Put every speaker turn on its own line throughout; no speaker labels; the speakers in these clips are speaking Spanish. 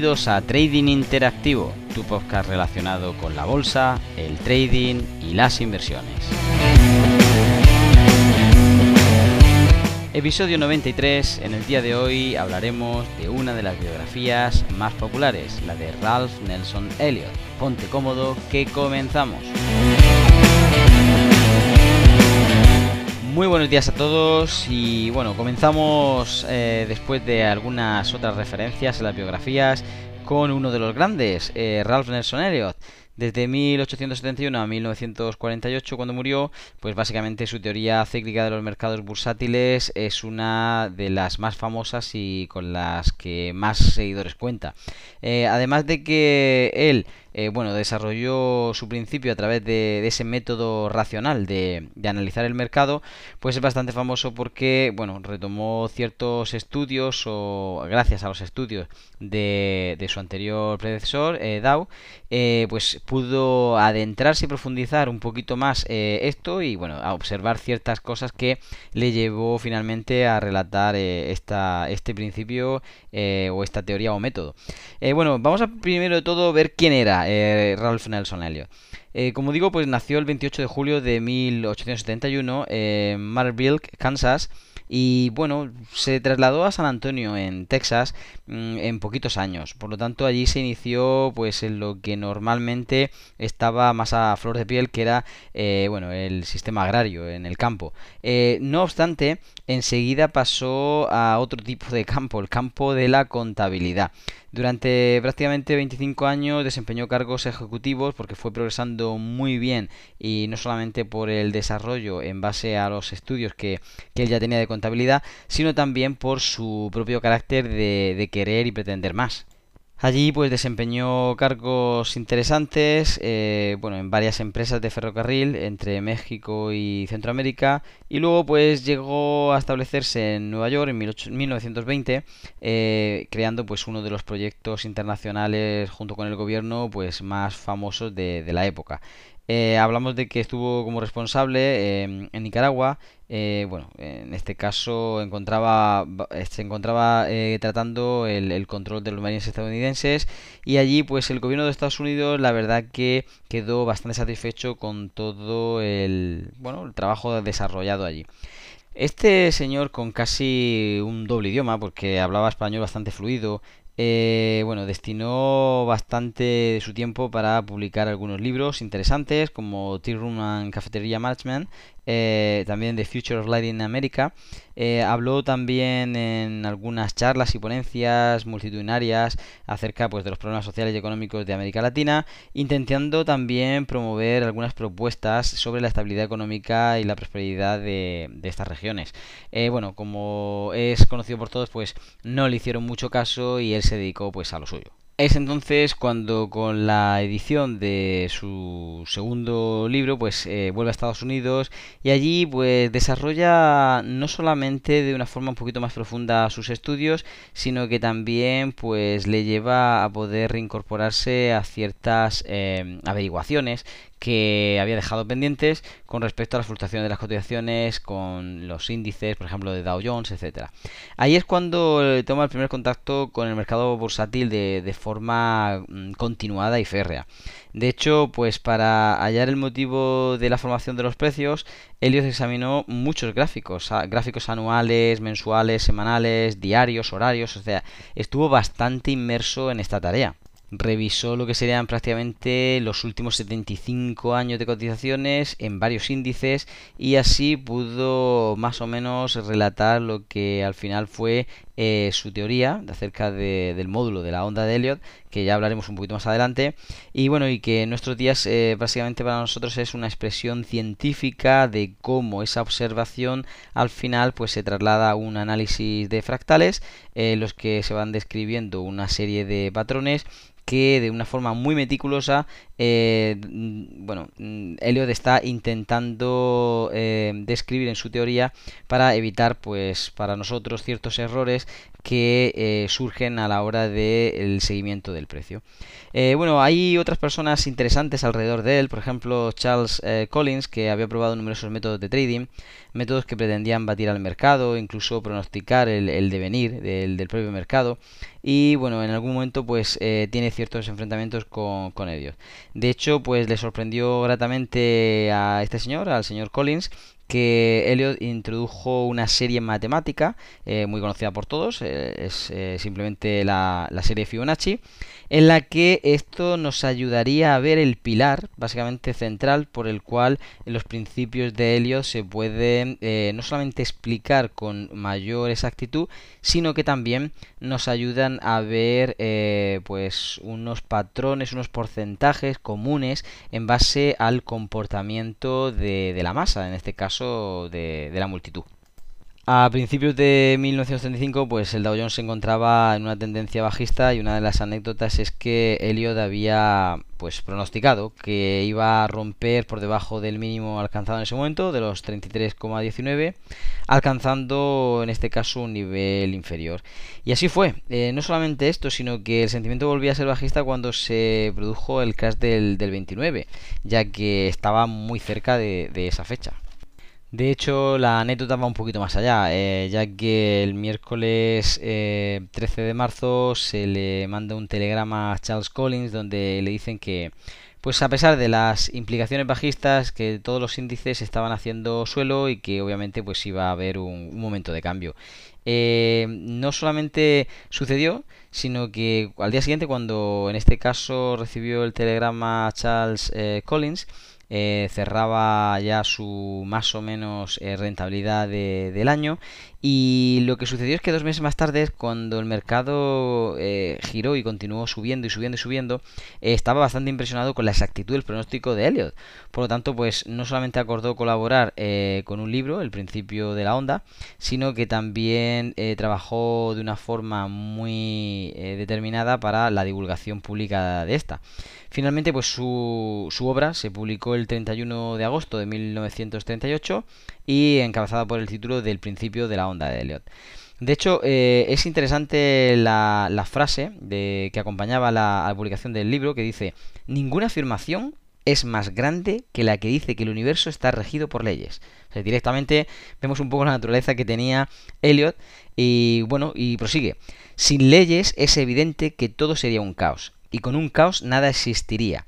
Bienvenidos a Trading Interactivo, tu podcast relacionado con la bolsa, el trading y las inversiones. Episodio 93, en el día de hoy hablaremos de una de las biografías más populares, la de Ralph Nelson Elliot. Ponte cómodo que comenzamos. Muy buenos días a todos y bueno, comenzamos eh, después de algunas otras referencias en las biografías con uno de los grandes, eh, Ralph Nelson Elliot. Desde 1871 a 1948, cuando murió, pues básicamente su teoría cíclica de los mercados bursátiles es una de las más famosas y con las que más seguidores cuenta. Eh, además de que él eh, bueno, desarrolló su principio a través de, ese método racional de, analizar el mercado, pues es bastante famoso porque, bueno, retomó ciertos estudios o gracias a los estudios de, su anterior predecesor, eh, Dow, eh, pues pudo adentrarse y profundizar un poquito más esto y, bueno, a observar ciertas cosas que le llevó finalmente a relatar esta, este principio o esta teoría o método. bueno, vamos a primero de todo ver quién era eh, Ralph Nelson Elliot. Eh, como digo, pues nació el 28 de julio de 1871 en Marville, Kansas. Y bueno, se trasladó a San Antonio, en Texas, mm, en poquitos años. Por lo tanto, allí se inició pues en lo que normalmente estaba más a flor de piel, que era eh, bueno el sistema agrario en el campo. no obstante, enseguida pasó a otro tipo de campo, el campo de la contabilidad. Durante prácticamente 25 años desempeñó cargos ejecutivos porque fue progresando muy bien y no solamente por el desarrollo en base a los estudios que, él ya tenía de contabilidad, sino también por su propio carácter de querer y pretender más. Allí pues desempeñó cargos interesantes, eh, bueno, en varias empresas de ferrocarril entre México y Centroamérica y luego pues llegó a establecerse en Nueva York en 1920 eh, creando pues uno de los proyectos internacionales junto con el gobierno pues más famosos de la época. Eh, hablamos de que estuvo como responsable em, en Nicaragua. Eh, bueno, en este caso encontraba, se encontraba eh, tratando el, control de los marines estadounidenses y allí pues el gobierno de Estados Unidos la verdad que quedó bastante satisfecho con todo el, bueno, el trabajo desarrollado allí. Este señor con casi un doble idioma, porque hablaba español bastante fluido, eh, bueno, destinó bastante de su tiempo para publicar algunos libros interesantes como Tea Room and Cafeteria Management eh, también de Future of Light in America. Eh, habló también en algunas charlas y ponencias multitudinarias acerca pues, de los problemas sociales y económicos de América Latina, intentando también promover algunas propuestas sobre la estabilidad económica y la prosperidad de, estas regiones. Eh, bueno, como es conocido por todos, pues no le hicieron mucho caso y él se dedicó pues a lo suyo. Es entonces cuando con la edición de su segundo libro pues eh, vuelve a Estados Unidos y allí pues desarrolla no solamente de una forma un poquito más profunda sus estudios sino que también pues le lleva a poder reincorporarse a ciertas eh, averiguaciones que había dejado pendientes con respecto a las fluctuaciones de las cotizaciones, con los índices, por ejemplo, de Dow Jones, etcétera. Ahí es cuando toma el primer contacto con el mercado bursátil de, de forma mm, continuada y férrea. De hecho, pues para hallar el motivo de la formación de los precios, Helios examinó muchos gráficos, gráficos anuales, mensuales, semanales, diarios, horarios, o sea, estuvo bastante inmerso en esta tarea revisó lo que serían prácticamente los últimos 75 años de cotizaciones en varios índices y así pudo más o menos relatar lo que al final fue eh, su teoría acerca del módulo de la onda de Elliot que ya hablaremos un poquito más adelante. Y bueno y que en nuestros días eh, básicamente para nosotros es una expresión científica de cómo esa observación al final pues se traslada a un análisis de fractales en eh, los que se van describiendo una serie de patrones que de una forma muy meticulosa, mm, bueno, mm, Elliot está intentando describir en su teoría para evitar, pues, para nosotros ciertos errores que eh, surgen a la hora del seguimiento del precio. Eh, bueno, hay otras personas interesantes alrededor de él, por ejemplo Charles eh, Collins, que había probado numerosos métodos de trading, métodos que pretendían batir al mercado, incluso pronosticar el, devenir del, propio mercado, y bueno, en algún momento pues tiene ciertos enfrentamientos con, con ellos. De hecho, pues le sorprendió gratamente a este señor, al señor Collins, que Elliot introdujo una serie matemática eh, muy conocida por todos, eh, es eh, simplemente la, la, serie Fibonacci, en la que esto nos ayudaría a ver el pilar, básicamente central, por el cual los principios de Elliot se pueden no solamente explicar con mayor exactitud, sino que también nos ayudan a ver pues unos patrones, unos porcentajes comunes en base al comportamiento de la masa, en este caso de, la multitud. A principios de 1935, pues el Dow Jones se encontraba en una tendencia bajista y una de las anécdotas es que Elliot había pues pronosticado que iba a romper por debajo del mínimo alcanzado en ese momento, de los 33,19, alcanzando en este caso un nivel inferior. Y así fue. Eh, no solamente esto, sino que el sentimiento volvía a ser bajista cuando se produjo el crash del, 29, ya que estaba muy cerca de esa fecha. De hecho, la anécdota va un poquito más allá, eh, ya que el miércoles 13 eh, de marzo se le manda un telegrama a Charles Collins donde le dicen que, pues a pesar de las implicaciones bajistas, que todos los índices estaban haciendo suelo y que obviamente pues iba a haber un, momento de cambio. Eh, no solamente sucedió, sino que al día siguiente, cuando en este caso recibió el telegrama Charles Collins, eh, cerraba ya su más o menos eh, rentabilidad del año y lo que sucedió es que dos meses más tarde, cuando el mercado eh, giró y continuó subiendo y subiendo y subiendo, estaba bastante impresionado con la exactitud del pronóstico de Elliot. Por lo tanto, pues no solamente acordó colaborar con un libro, El principio de la onda, sino que también trabajó de una forma muy determinada para la divulgación pública de esta. Finalmente, pues su, su obra se publicó el 31 de agosto de 1938 y encabezada por el título del principio de la onda de Elliot. De hecho, eh, es interesante la, frase que acompañaba la, la publicación del libro que dice, ninguna afirmación es más grande que la que dice que el universo está regido por leyes. Directamente vemos un poco la naturaleza que tenía Elliot y bueno, y prosigue. Sin leyes es evidente que todo sería un caos y con un caos nada existiría.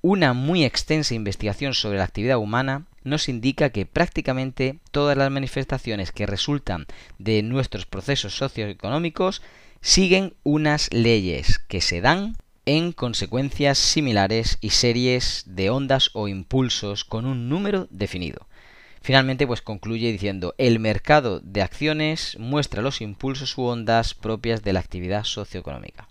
Una muy extensa investigación sobre la actividad humana nos indica que prácticamente todas las manifestaciones que resultan de nuestros procesos socioeconómicos siguen unas leyes que se dan en consecuencias similares y series de ondas o impulsos con un número definido. Finalmente, pues concluye diciendo, el mercado de acciones muestra los impulsos u ondas propias de la actividad socioeconómica.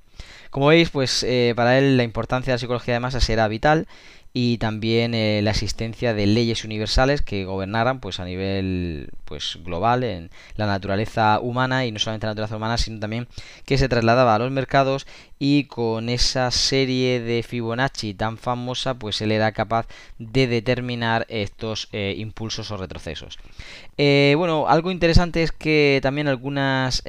Como veis, pues eh, para él la importancia de la psicología de masas era vital y también eh, la existencia de leyes universales que gobernaran pues a nivel pues global en la naturaleza humana y no solamente la naturaleza humana sino también que se trasladaba a los mercados y con esa serie de Fibonacci tan famosa pues él era capaz de determinar estos eh, impulsos o retrocesos eh, bueno algo interesante es que también algunas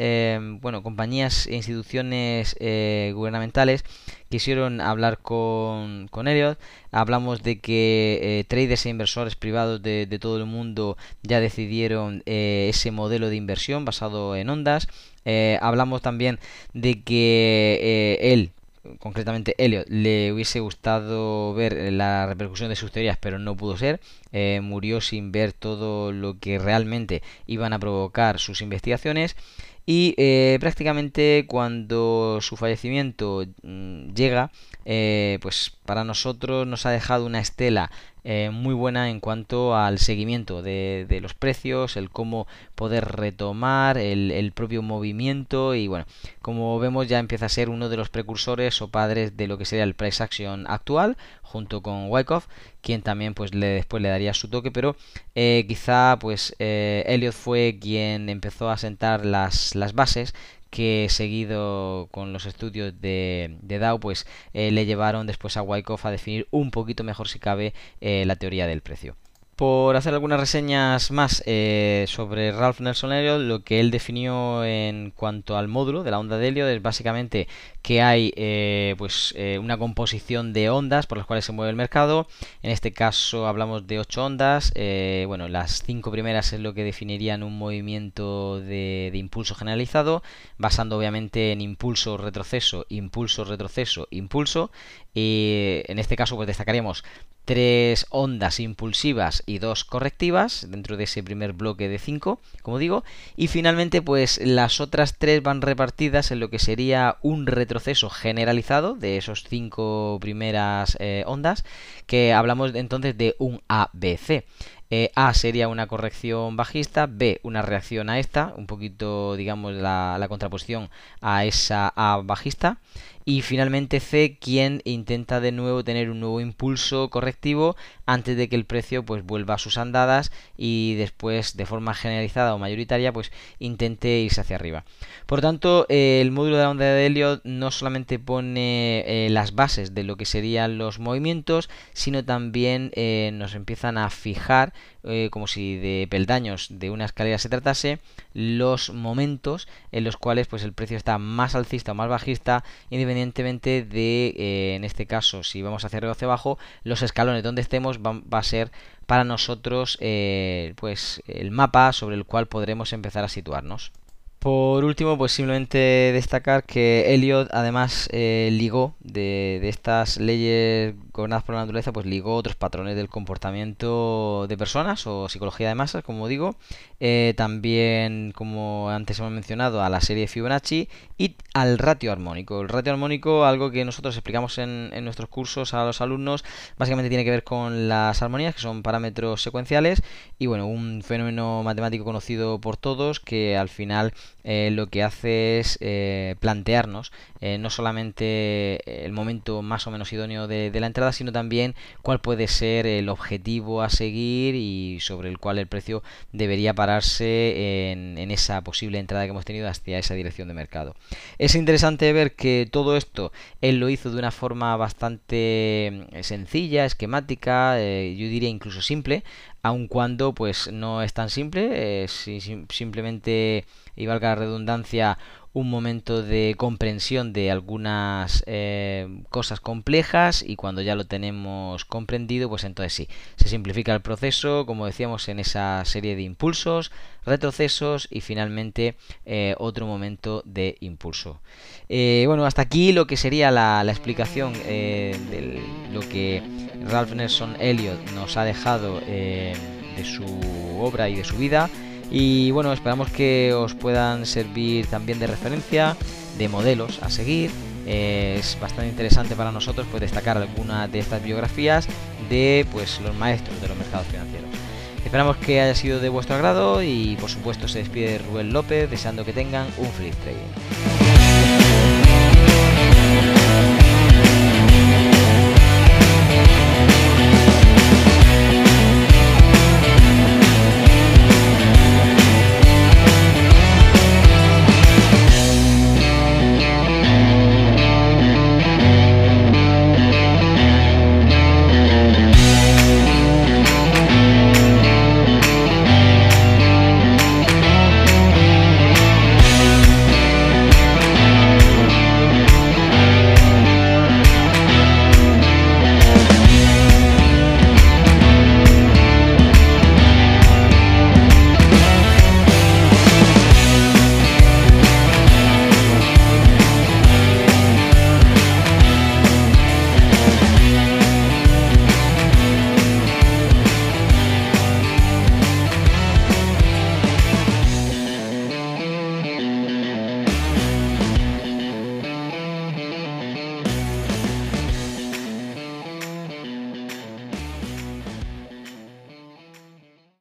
bueno compañías e instituciones gubernamentales quisieron hablar con, con Elliot. Hablamos de que eh, traders e inversores privados de, todo el mundo ya decidieron eh, ese modelo de inversión basado en ondas. Eh, hablamos también de que él, concretamente Elliot, le hubiese gustado ver la repercusión de sus teorías, pero no pudo ser. murió sin ver todo lo que realmente iban a provocar sus investigaciones. Y eh, prácticamente cuando su fallecimiento mm, llega, eh, pues para nosotros nos ha dejado una estela eh, muy buena en cuanto al seguimiento de, los precios, el cómo poder retomar el, propio movimiento y bueno, como vemos ya empieza a ser uno de los precursores o padres de lo que sería el price action actual junto con Wyckoff, quien también pues le, después le daría su toque, pero eh, quizá pues eh, Elliot fue quien empezó a sentar las, las bases que seguido con los estudios de, de Dow, pues eh, le llevaron después a Wyckoff a definir un poquito mejor si cabe eh, la teoría del precio. Por hacer algunas reseñas más eh, sobre Ralph Nelson Elliot, lo que él definió en cuanto al módulo de la onda de helio es básicamente que hay eh, pues eh, una composición de ondas por las cuales se mueve el mercado. En este caso hablamos de 8 ondas. bueno, las cinco primeras es lo que definirían un movimiento de, de impulso generalizado, basando obviamente en impulso, retroceso, impulso, retroceso, impulso. Y en este caso pues destacaríamos tres ondas impulsivas y dos correctivas dentro de ese primer bloque de cinco, como digo, y finalmente pues las otras tres van repartidas en lo que sería un retroceso generalizado de esos cinco primeras eh, ondas, que hablamos entonces de un ABC. Eh, a sería una corrección bajista, B una reacción a esta, un poquito digamos la, la contraposición a esa A bajista, y finalmente C quien intenta de nuevo tener un nuevo impulso correctivo antes de que el precio pues vuelva a sus andadas y después de forma generalizada o mayoritaria pues intente irse hacia arriba. Por tanto, el módulo de onda de Elliot no solamente pone eh, las bases de lo que serían los movimientos, sino también eh, nos empiezan a fijar eh, como si de peldaños de una escalera se tratase, los momentos en los cuales pues el precio está más alcista o más bajista, independientemente de, eh, en este caso, si vamos hacia arriba o hacia abajo, los escalones donde estemos va, a ser para nosotros eh, pues el mapa sobre el cual podremos empezar a situarnos. Por último, pues simplemente destacar que Elliot además eh, ligó de, estas leyes gobernadas por la naturaleza, pues ligó otros patrones del comportamiento de personas o psicología de masas, como digo, eh, también, como antes hemos mencionado, a la serie Fibonacci y al ratio armónico. El ratio armónico, algo que nosotros explicamos en, en nuestros cursos a los alumnos, básicamente tiene que ver con las armonías, que son parámetros secuenciales, y bueno, un fenómeno matemático conocido por todos que al final eh, lo que hace es eh, plantearnos eh, no solamente el momento más o menos idóneo de, la entrada, sino también cuál puede ser el objetivo a seguir y sobre el cual el precio debería pararse en, en esa posible entrada que hemos tenido hacia esa dirección de mercado. Es interesante ver que todo esto él lo hizo de una forma bastante sencilla, esquemática, yo diría incluso simple, aun cuando pues no es tan simple, simplemente y valga la redundancia, un momento de comprensión de algunas eh, cosas complejas y cuando ya lo tenemos comprendido, pues entonces sí, se simplifica el proceso, como decíamos, en esa serie de impulsos, retrocesos y finalmente eh, otro momento de impulso. Eh, bueno, hasta aquí lo que sería la, la explicación de lo que Ralph Nelson Elliot nos ha dejado de su obra y de su vida. Y bueno, esperamos que os puedan servir también de referencia, de modelos a seguir. es bastante interesante para nosotros pues, destacar alguna de estas biografías de pues, los maestros de los mercados financieros. Esperamos que haya sido de vuestro agrado y por supuesto se despide Rubén López deseando que tengan un feliz trading.